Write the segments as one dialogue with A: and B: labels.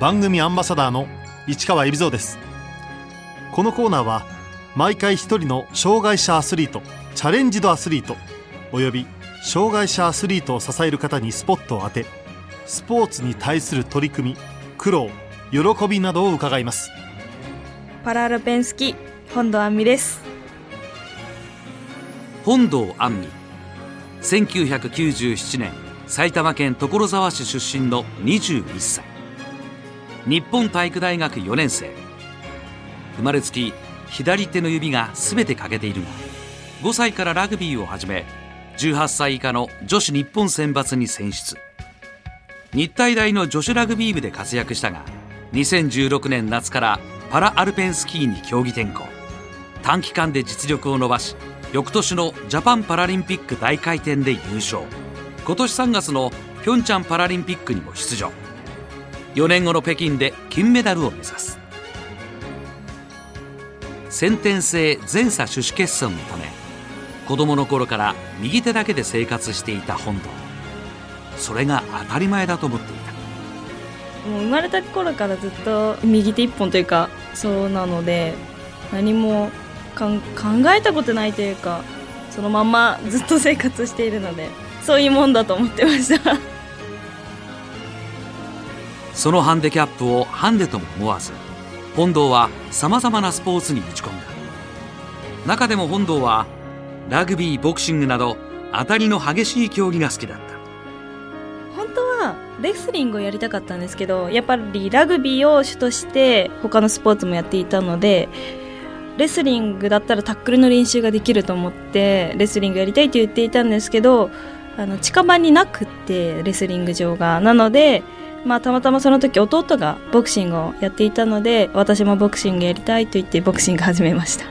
A: 番組アンバサダーの市川海老蔵です。このコーナーは毎回一人の障害者アスリートチャレンジドアスリートおよび障害者アスリートを支える方にスポットを当てスポーツに対する取り組み苦労喜びなどを伺います。
B: パラアルペンスキー本堂杏美です。
C: 本堂杏美1997年埼玉県所沢市出身の21歳日本体育大学4年生。生まれつき左手の指が全て欠けているが5歳からラグビーを始め18歳以下の女子日本選抜に選出。日体大の女子ラグビー部で活躍したが2016年夏からパラアルペンスキーに競技転向。短期間で実力を伸ばし翌年のジャパンパラリンピック大回転で優勝。今年3月のピョンチャンパラリンピックにも出場。4年後の北京で金メダルを目指す。先天性前鎖手指欠損のため子供の頃から右手だけで生活していた本堂。それが当たり前だと思っていた。
B: もう生まれた頃からずっと右手一本というかそうなので何も考えたことないというかそのまんまずっと生活しているのでそういうもんだと思ってました。
C: そのハンデキャップをハンデとも思わず本堂はさまざまなスポーツに打ち込んだ。中でも本堂はラグビーボクシングなど当たりの激しい競技が好きだった。
B: 本当はレスリングをやりたかったんですけどやっぱりラグビーを主として他のスポーツもやっていたのでレスリングだったらタックルの練習ができると思ってレスリングやりたいと言っていたんですけどあの近場になくってレスリング場が。なのでまあたまたまその時弟がボクシングをやっていたので私もボクシングやりたいと言ってボクシング始めました。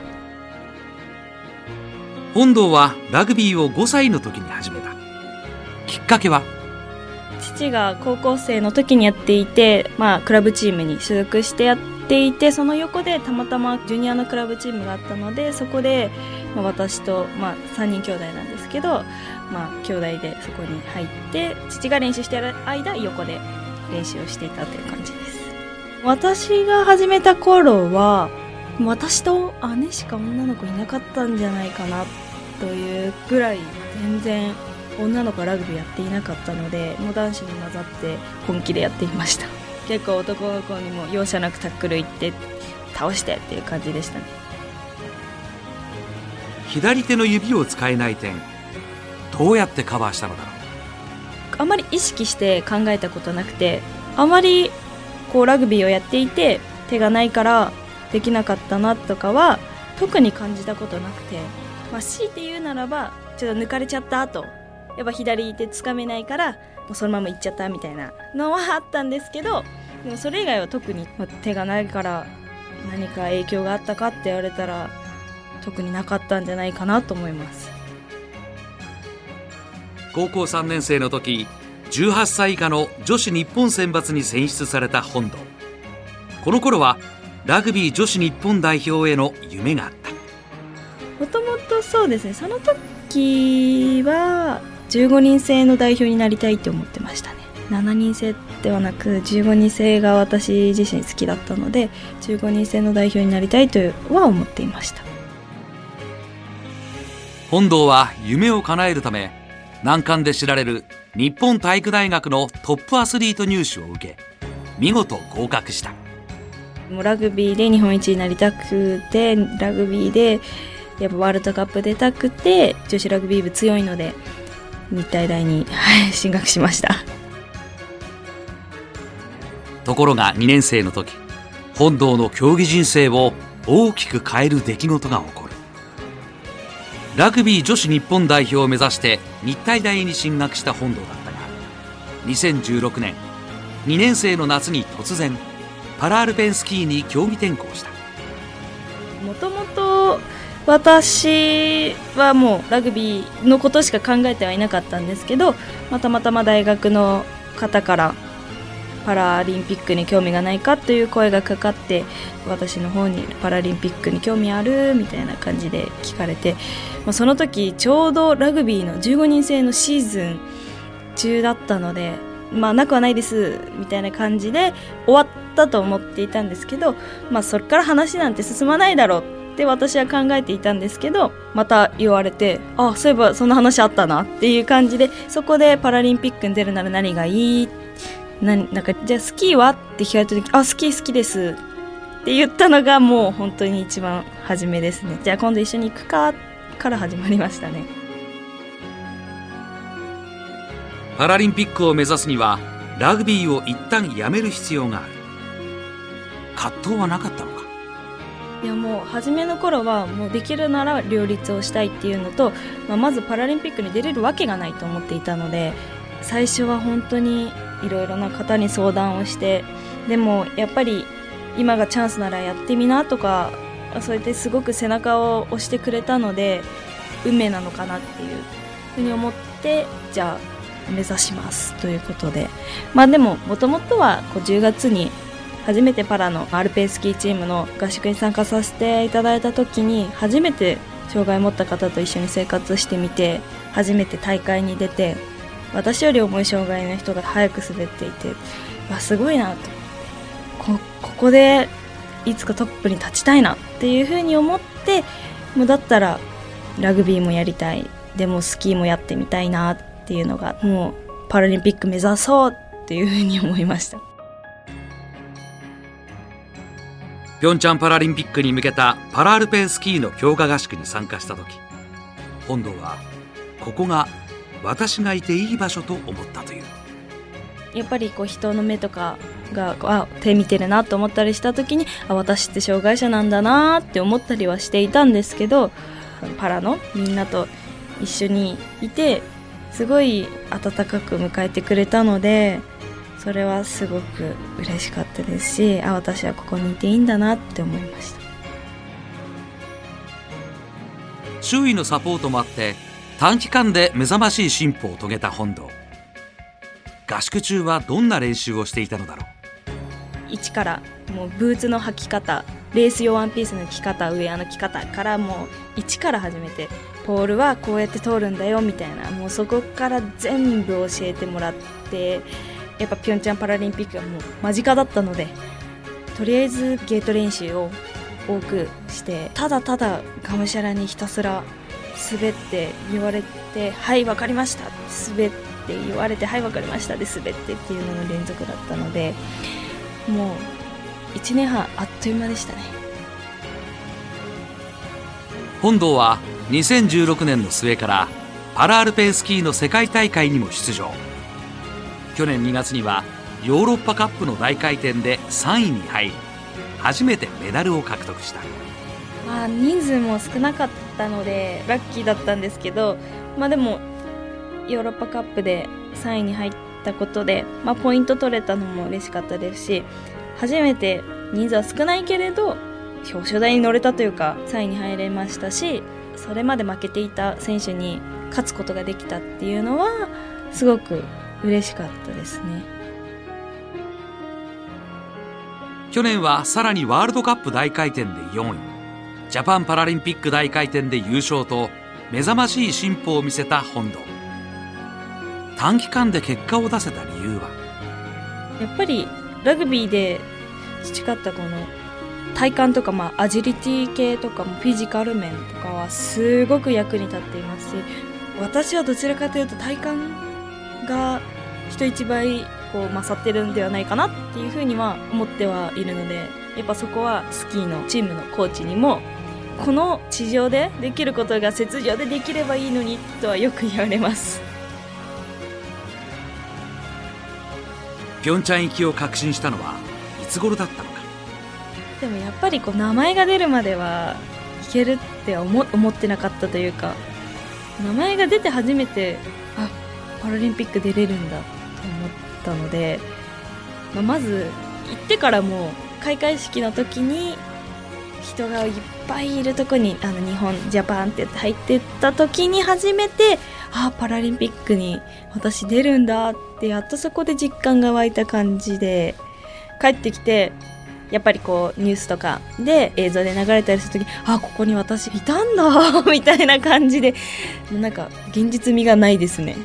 C: 本堂はラグビーを5歳の時に始めた。きっかけは？
B: 父が高校生の時にやっていて、まあ、クラブチームに所属してやっていてその横でたまたまジュニアのクラブチームがあったのでそこで、まあ、私と、まあ、3人兄弟なんですけど、まあ、兄弟でそこに入って父が練習してる間横で練習をしていたという感じです。私が始めた頃は私と姉しか女の子いなかったんじゃないかなというぐらい全然女の子はラグビーやっていなかったのでもう男子に混ざって本気でやっていました。結構男の子にも容赦なくタックル行って倒してっていう感じでしたね。
C: 左手の指を使えない点どうやってカバーしたのだろう。
B: あまり意識して考えたことなくてあまりこうラグビーをやっていて手がないからできなかったなとかは特に感じたことなくて、まあ、強いて言うならばちょっと抜かれちゃった後やっぱ左手つかめないからもうそのまま行っちゃったみたいなのはあったんですけどでもそれ以外は特に、ま手がないから何か影響があったかって言われたら特になかったんじゃないかなと思います。
C: 高校3年生の時18歳以下の女子日本選抜に選出された本堂。この頃はラグビー女子日本代表への夢があった。
B: もともとそうですねその時は15人制の代表になりたいって思ってましたね。7人制ではなく15人制が私自身好きだったので15人制の代表になりたいとは思っていました。
C: 本堂は夢を叶えるため難関で知られる日本体育大学のトップアスリート入試を受け見事合格した。
B: もうラグビーで日本一になりたくてラグビーでやっぱワールドカップ出たくて女子ラグビー部強いので日体大にはい 進学しました。
C: ところが2年生の時本堂の競技人生を大きく変える出来事が起こるラグビー女子日本代表を目指して日体大に進学した本堂だったが2016年2年生の夏に突然パラアルペンスキーに競技転向した。
B: もともと私はもうラグビーのことしか考えてはいなかったんですけど、ま、たまたま大学の方からパラリンピックに興味がないかという声がかかって私の方にパラリンピックに興味あるみたいな感じで聞かれて、まあ、その時ちょうどラグビーの15人制のシーズン中だったのでまあなくはないです。みたいな感じで終わったと思っていたんですけどまあそれから話なんて進まないだろうって私は考えていたんですけどまた言われてあそういえばそんな話あったなっていう感じでそこでパラリンピックに出るなら何がいい？ななんかじゃあスキーは？って聞かれた時あスキー好きです。って言ったのがもう本当に一番初めですね。じゃあ今度一緒に行くか？から始まりましたね。
C: パラリンピックを目指すにはラグビーを一旦やめる必要がある。葛藤はなかったのか？
B: いやもう初めの頃はもうできるなら両立をしたいっていうのと、まあ、まずパラリンピックに出れるわけがないと思っていたので最初は本当にいろいろな方に相談をしてでもやっぱり今がチャンスならやってみなとかそうやってすごく背中を押してくれたので運命なのかなっていうふうに思ってじゃあ目指しますということで。まあでももともとはこう10月に初めてパラのアルペンスキーチームの合宿に参加させていただいた時に初めて障害を持った方と一緒に生活してみて初めて大会に出て私より重い障害の人が早く滑っていてわすごいなと。こここでいつかトップに立ちたいなっていうふうに思ってもうだったらラグビーもやりたい。でもスキーもやってみたいなっていうのがもうパラリンピック目指そうっていうふうに思いました。
C: ピョンチャンパラリンピックに向けたパラアルペンスキーの強化合宿に参加した時本堂はここが私がいていい場所と思ったという。
B: やっぱりこう人の目とかがあ手見てるなと思ったりした時にあ私って障害者なんだなって思ったりはしていたんですけどパラのみんなと一緒にいてすごい温かく迎えてくれたのでそれはすごく嬉しかったですしあ私はここにいていいんだなって思いました。
C: 周囲のサポートもあって短期間で目覚ましい進歩を遂げた本堂。合宿中はどんな練習をしていたのだろ
B: う？一からもうブーツの履き方レース用ワンピースの着方ウェアの着方からもう一から始めてポールはこうやって通るんだよみたいなもうそこから全部教えてもらってやっぱピョンチャンパラリンピックがもう間近だったのでとりあえずゲート練習を多くしてただただがむしゃらにひたすら滑って言われて「はい分かりました」滑って言われて「はい分かりました」で滑ってっていうのの連続だったのでもう1年半あっという間でしたね。
C: 本堂は2016年の末からパラアルペンスキーの世界大会にも出場。去年2月にはヨーロッパカップの大回転で3位に入り初めてメダルを獲得した。
B: あ人数も少なかったのでラッキーだったんですけどまあでもヨーロッパカップで3位に入ったことで、まあ、ポイント取れたのも嬉しかったですし初めて人数は少ないけれど表彰台に乗れたというか3位に入れましたしそれまで負けていた選手に勝つことができたっていうのはすごく嬉しかったですね。
C: 去年はさらにワールドカップ大回転で4位。ジャパンパラリンピック大回転で優勝と目覚ましい進歩を見せた本堂。短期間で結果を出せた理由は？
B: やっぱりラグビーで培ったこの体幹とか、まあ、アジリティ系とかもフィジカル面とかはすごく役に立っていますし私はどちらかというと体幹が人一倍こう勝ってるんではないかなっていうふうには思ってはいるのでやっぱそこはスキーのチームのコーチにもこの地上でできることが雪上でできればいいのにとはよく言われます。
C: ピョンチャン行きを確信したのはいつ頃だったのか。
B: でもやっぱりこう名前が出るまではいけるって思思ってなかったというか名前が出て初めてあパラリンピック出れるんだと思ったので、まあ、まず行ってからも開会式の時に人がいっぱいいるとこにあの日本ジャパンって入ってった時に初めてあパラリンピックに私出るんだってやっとそこで実感が湧いた感じで帰ってきてやっぱりこうニュースとかで映像で流れたりする時あここに私いたんだ みたいな感じでなんか現実味がないですね。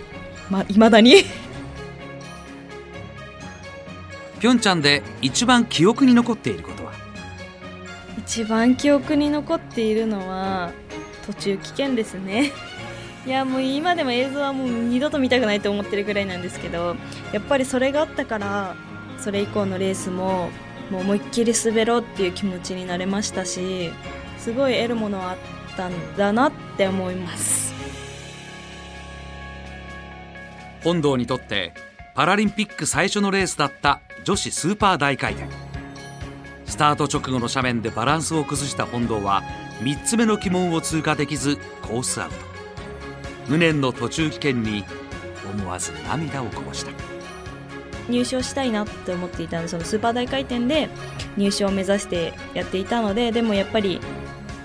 B: まあ、未だに。
C: ピョンチャンで一番記憶に残っていること。
B: 一番記憶に残っているのは途中危険ですね。いやもう今でも映像はもう二度と見たくないと思ってるぐらいなんですけどやっぱりそれがあったからそれ以降のレースももう思いっきり滑ろうっていう気持ちになれましたしすごい得るものはあったんだなって思います。
C: 本堂にとってパラリンピック最初のレースだった女子スーパー大回転。スタート直後の斜面でバランスを崩した本堂は3つ目の鬼門を通過できずコースアウト。無念の途中棄権に思わず涙をこぼした。
B: 入賞したいなって思っていたのでそのスーパー大回転で入賞を目指してやっていたのででもやっぱり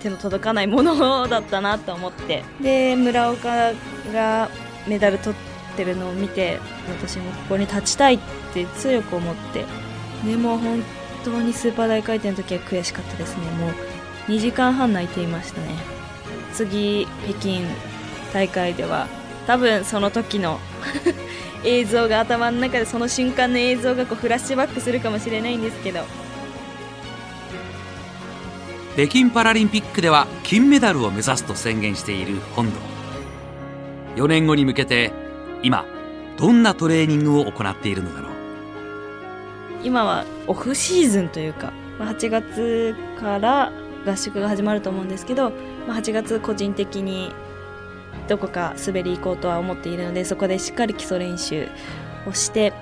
B: 手の届かないものだったなと思って。で村岡がメダル取ってるのを見て私もここに立ちたいって強く思って。でも本当にスーパー大回転の時は悔しかったですね。もう2時間半泣いていましたね。次北京大会では多分その時の 映像が頭の中でその瞬間の映像がこうフラッシュバックするかもしれないんですけど。
C: 北京パラリンピックでは金メダルを目指すと宣言している本堂4年後に向けて今どんなトレーニングを行っているのだろう。
B: 今はオフシーズンというか8月から合宿が始まると思うんですけど8月個人的にどこか滑り行こうとは思っているのでそこでしっかり基礎練習をして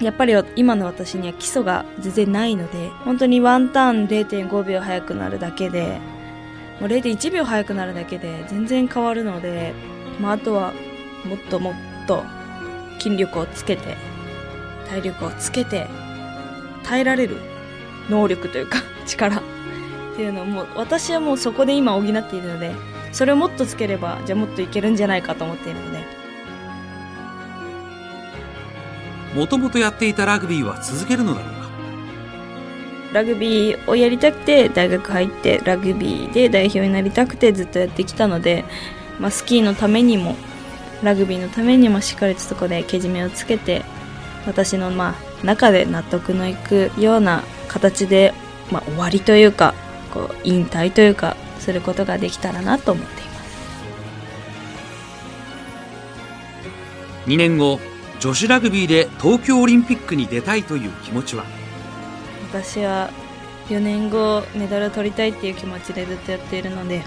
B: やっぱり今の私には基礎が全然ないので本当にワンターン0.5秒速くなるだけでもう0.1秒速くなるだけで全然変わるので、まあ、あとはもっともっと筋力をつけて体力をつけて耐えられる能力というか 力っていうのをもう私はもうそこで今補っているのでそれをもっとつければじゃあもっといけるんじゃないかと思っているので。
C: もともとやっていたラグビーは続けるのだろうか？
B: ラグビーをやりたくて大学入ってラグビーで代表になりたくてずっとやってきたので、まあ、スキーのためにもラグビーのためにもしっかりとそこでけじめをつけて私のまあ中で納得のいくような形で、まあ、終わりというかこう引退というかすることができたらなと思っています。
C: 2年後女子ラグビーで東京オリンピックに出たいという気持ちは？
B: 私は4年後メダルを取りたいっていう気持ちでずっとやっているので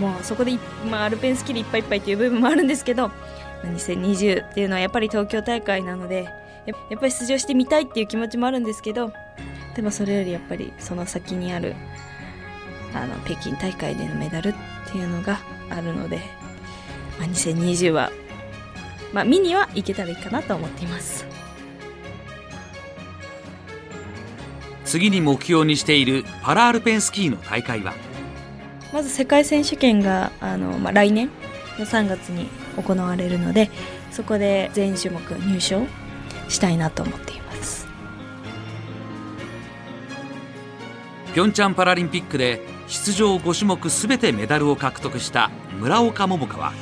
B: もうそこで、まあ、アルペンスキルいっぱいいっぱいっていう部分もあるんですけど2020っていうのはやっぱり東京大会なのでやっぱり出場してみたいっていう気持ちもあるんですけどでもそれよりやっぱりその先にあるあの北京大会でのメダルっていうのがあるので、まあ、2020は、まあ、見には行けたらいいかなと思っています。
C: 次に目標にしているパラアルペンスキーの大会は？
B: まず世界選手権があの、まあ、来年の3月に行われるのでそこで全種目入賞したいなと思っています。
C: ピョンチャンパラリンピックで出場5種目すべてメダルを獲得した村岡桃佳は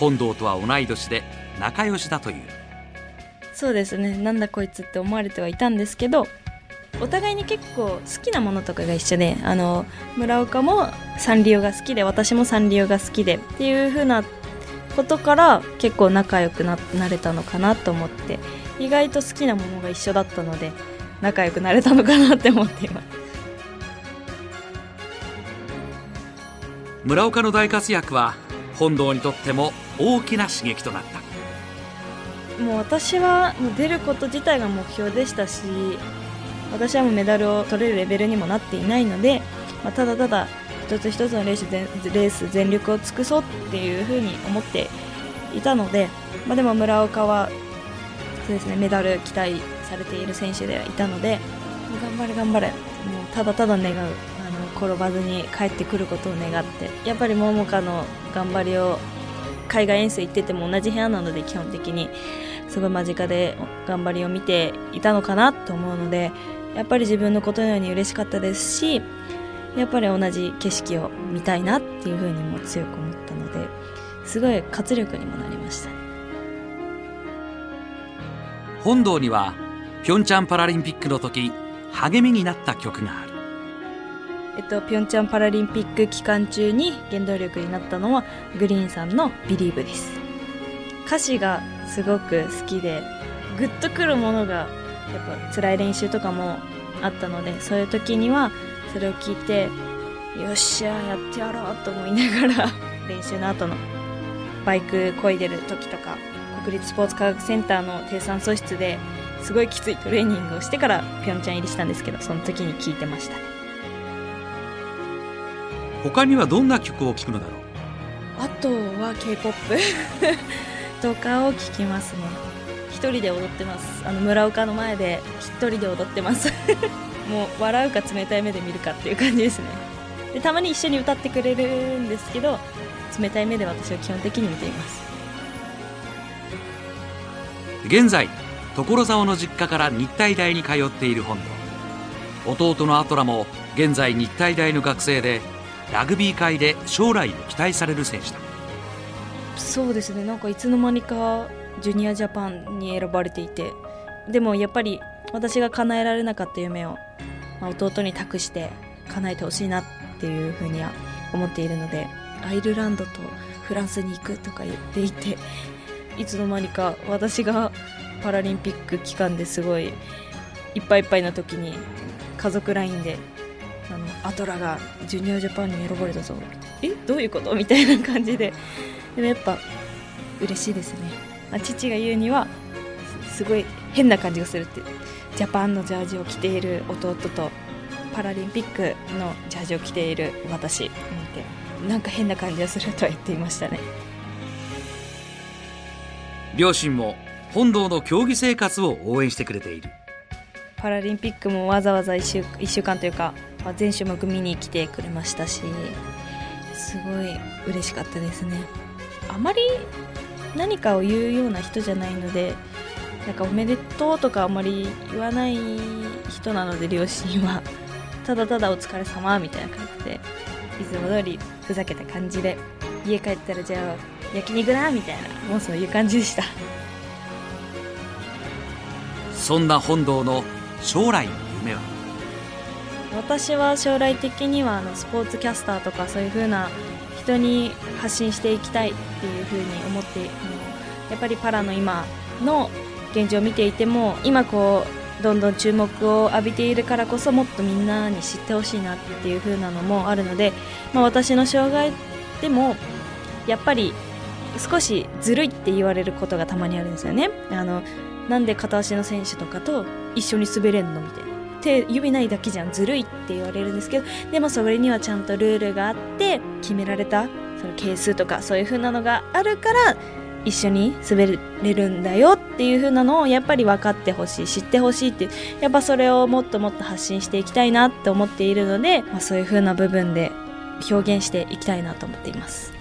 C: 本堂とは同い年で仲良しだという。
B: そうですね。なんだこいつって思われてはいたんですけどお互いに結構好きなものとかが一緒であの村岡もサンリオが好きで私もサンリオが好きでっていう風なことから結構仲良くななれたのかなと思って意外と好きなものが一緒だったので仲良くなれたのかなって思っています。
C: 村岡の大活躍は本堂にとっても大きな刺激となった。
B: もう私はもう出ること自体が目標でしたし私はもうメダルを取れるレベルにもなっていないので、まあ、ただただ一つ一つのレースレース全力を尽くそうっていうふうに思っていたので、まあ、でも村岡はそうですね。メダル期待されている選手ではいたので頑張れ頑張れもうただただ願うあの転ばずに帰ってくることを願ってやっぱり桃佳の頑張りを海外遠征行ってても同じ部屋なので基本的にすごい間近で頑張りを見ていたのかなと思うのでやっぱり自分のことのように嬉しかったですしやっぱり同じ景色を見たいなっていうふうにも強く思ったのですごい活力にもなり
C: 本堂にはピョンチャンパラリンピックの時励みになった曲がある。
B: えっと、ピョンチャンパラリンピック期間中に原動力になったのはグリーンさんの「ビリーブです。歌詞がすごく好きでグッとくるものがやっぱ辛い練習とかもあったのでそういう時にはそれを聞いてよっしゃやってやろうと思いながら練習の後のバイク漕いでる時とか国立スポーツ科学センターの低酸素室ですごいきついトレーニングをしてからピョンチャン入りしたんですけどその時に聞いてました。ね
C: 他にはどんな曲を聴くのだろう？
B: あとは K-POP とかを聴きますね。一人で踊ってます。あの村岡の前で一人で踊ってます。もう笑うか冷たい目で見るかっていう感じですね。でたまに一緒に歌ってくれるんですけど冷たい目で私は基本的に見ています
C: 現在所沢の実家から日体大に通っている本堂。弟のアトラも現在日体大の学生でラグビー界で将来を期待される選手だ。
B: そうですね。なんかいつの間にかジュニアジャパンに選ばれていてでもやっぱり私が叶えられなかった夢を、まあ、弟に託して叶えてほしいなっていうふうには思っているのでアイルランドとフランスに行くとか言っていていつの間にか私がパラリンピック期間ですごいいっぱいいっぱいな時に家族 LINE であのアトラがジュニアジャパンに選ばれたぞえどういうこと？みたいな感じで。でもやっぱ嬉しいですね。あ父が言うにはすごい変な感じがするって。ジャパンのジャージを着ている弟とパラリンピックのジャージを着ている私見てなんか変な感じがするとは言っていましたね。
C: 両親も本堂の競技生活を応援してくれている。
B: パラリンピックもわざわざ1週 ,1 週間というか、まあ、全種目見に来てくれましたしすごい嬉しかったですね。あまり何かを言うような人じゃないのでなんかおめでとうとかあまり言わない人なので両親は。ただただお疲れ様みたいな感じでいつも通りふざけた感じで家帰ったらじゃあ焼肉だみたいな。もうそういう感じでした。
C: そんな本堂の将来の夢は？
B: 私は将来的にはあのスポーツキャスターとかそういう風な人に発信していきたいっていう風に思ってやっぱりパラの今の現状を見ていても今こうどんどん注目を浴びているからこそもっとみんなに知ってほしいなっていう風なのもあるので、まあ、私の障害でもやっぱり少しずるいって言われることがたまにあるんですよね。あのなんで片足の選手とかと一緒に滑れんのみたいな。手指ないだけじゃんずるいって言われるんですけどでもそれにはちゃんとルールがあって決められたその係数とかそういう風なのがあるから一緒に滑れるんだよっていう風なのをやっぱり分かってほしい知ってほしいってやっぱそれをもっともっと発信していきたいなって思っているので、まあ、そういう風な部分で表現していきたいなと思っています。